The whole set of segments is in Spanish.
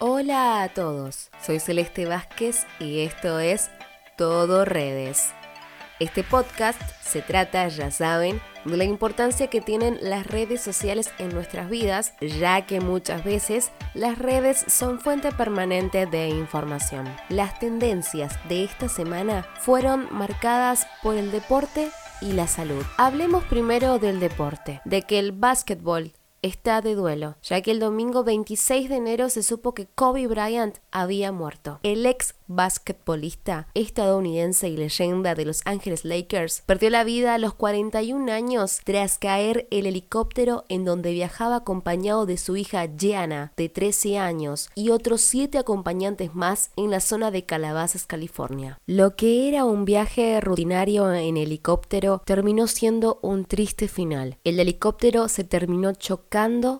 Hola a todos, soy Celeste Vázquez y esto es Todo Redes. Este podcast se trata, ya saben, de la importancia que tienen las redes sociales en nuestras vidas, ya que muchas veces las redes son fuente permanente de información. Las tendencias de esta semana fueron marcadas por el deporte y la salud. Hablemos primero del deporte, de que el básquetbol está de duelo, ya que el domingo 26 de enero se supo que Kobe Bryant había muerto. El ex basquetbolista estadounidense y leyenda de Los Ángeles Lakers perdió la vida a los 41 años tras caer el helicóptero en donde viajaba acompañado de su hija Gianna, de 13 años, y otros 7 acompañantes más en la zona de Calabasas, California. Lo que era un viaje rutinario en helicóptero terminó siendo un triste final. El helicóptero se terminó chocando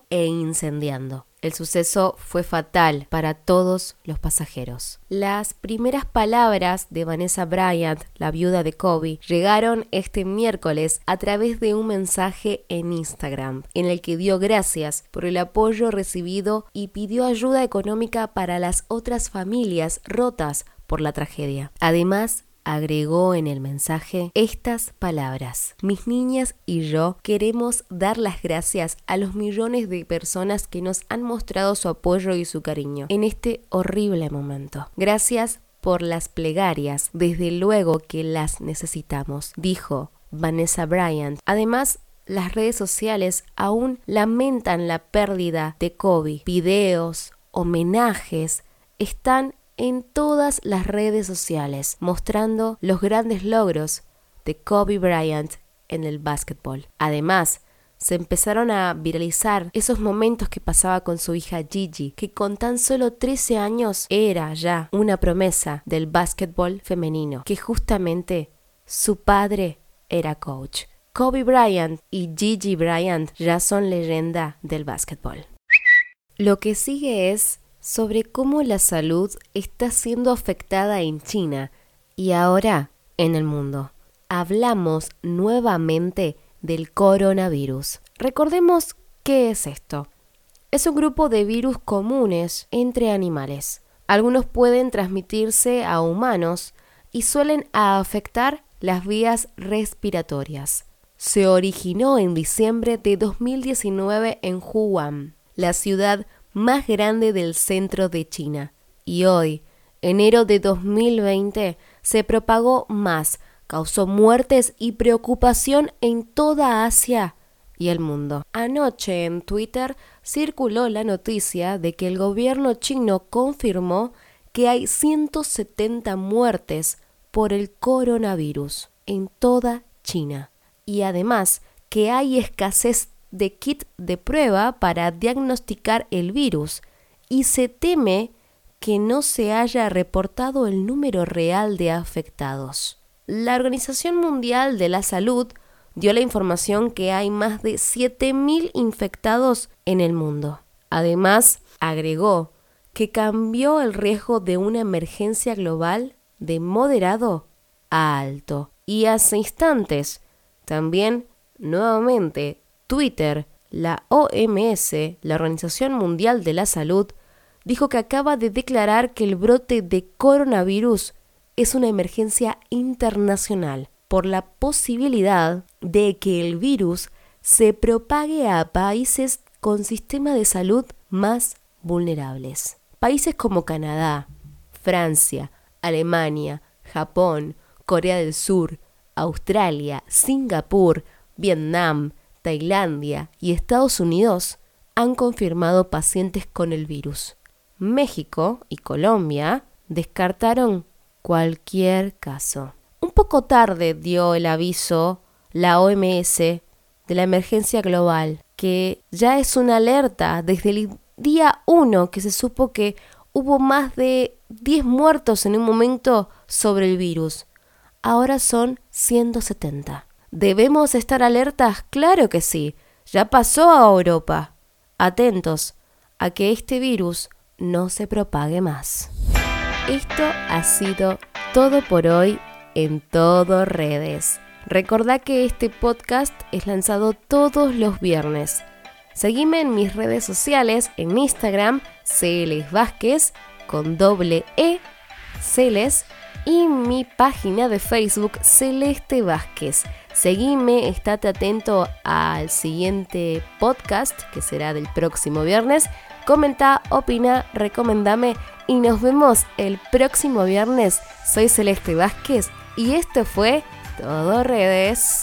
e incendiando. El suceso fue fatal para todos los pasajeros. Las primeras palabras de Vanessa Bryant, la viuda de Kobe, llegaron este miércoles a través de un mensaje en Instagram, en el que dio gracias por el apoyo recibido y pidió ayuda económica para las otras familias rotas por la tragedia. Además, agregó en el mensaje estas palabras. Mis niñas y yo queremos dar las gracias a los millones de personas que nos han mostrado su apoyo y su cariño en este horrible momento. Gracias por las plegarias, desde luego que las necesitamos, dijo Vanessa Bryant. Además, las redes sociales aún lamentan la pérdida de Kobe. Videos, homenajes están en todas las redes sociales, mostrando los grandes logros de Kobe Bryant en el básquetbol. Además, se empezaron a viralizar esos momentos que pasaba con su hija Gigi, que con tan solo 13 años era ya una promesa del básquetbol femenino, que justamente su padre era coach. Kobe Bryant y Gigi Bryant ya son leyenda del básquetbol. Lo que sigue es sobre cómo la salud está siendo afectada en China y ahora en el mundo. Hablamos nuevamente del coronavirus. Recordemos qué es esto. Es un grupo de virus comunes entre animales. Algunos pueden transmitirse a humanos y suelen afectar las vías respiratorias. Se originó en diciembre de 2019 en Wuhan, la ciudad más grande del centro de China. Y hoy, enero de 2020, se propagó más, causó muertes y preocupación en toda Asia y el mundo. Anoche en Twitter circuló la noticia de que el gobierno chino confirmó que hay 170 muertes por el coronavirus en toda China y además que hay escasez de kit de prueba para diagnosticar el virus y se teme que no se haya reportado el número real de afectados. La Organización Mundial de la Salud dio la información que hay más de 7.000 infectados en el mundo. Además, agregó que cambió el riesgo de una emergencia global de moderado a alto. Y hace instantes, también, nuevamente, Twitter, la OMS, la Organización Mundial de la Salud, dijo que acaba de declarar que el brote de coronavirus es una emergencia internacional por la posibilidad de que el virus se propague a países con sistema de salud más vulnerables. Países como Canadá, Francia, Alemania, Japón, Corea del Sur, Australia, Singapur, Vietnam, Tailandia y Estados Unidos han confirmado pacientes con el virus. México y Colombia descartaron cualquier caso. Un poco tarde dio el aviso la OMS de la emergencia global, que ya es una alerta desde el día 1 que se supo que hubo más de 10 muertos en un momento sobre el virus. Ahora son 170. ¿Debemos estar alertas? Claro que sí. Ya pasó a Europa. Atentos a que este virus no se propague más. Esto ha sido todo por hoy en todo redes. Recordá que este podcast es lanzado todos los viernes. Seguime en mis redes sociales, en Instagram, Celes Vázquez, con doble E, Celes, y mi página de Facebook, Celeste Vázquez. Seguime, estate atento al siguiente podcast, que será del próximo viernes. Comenta, opina, recomendame y nos vemos el próximo viernes. Soy Celeste Vázquez y esto fue Todo Redes.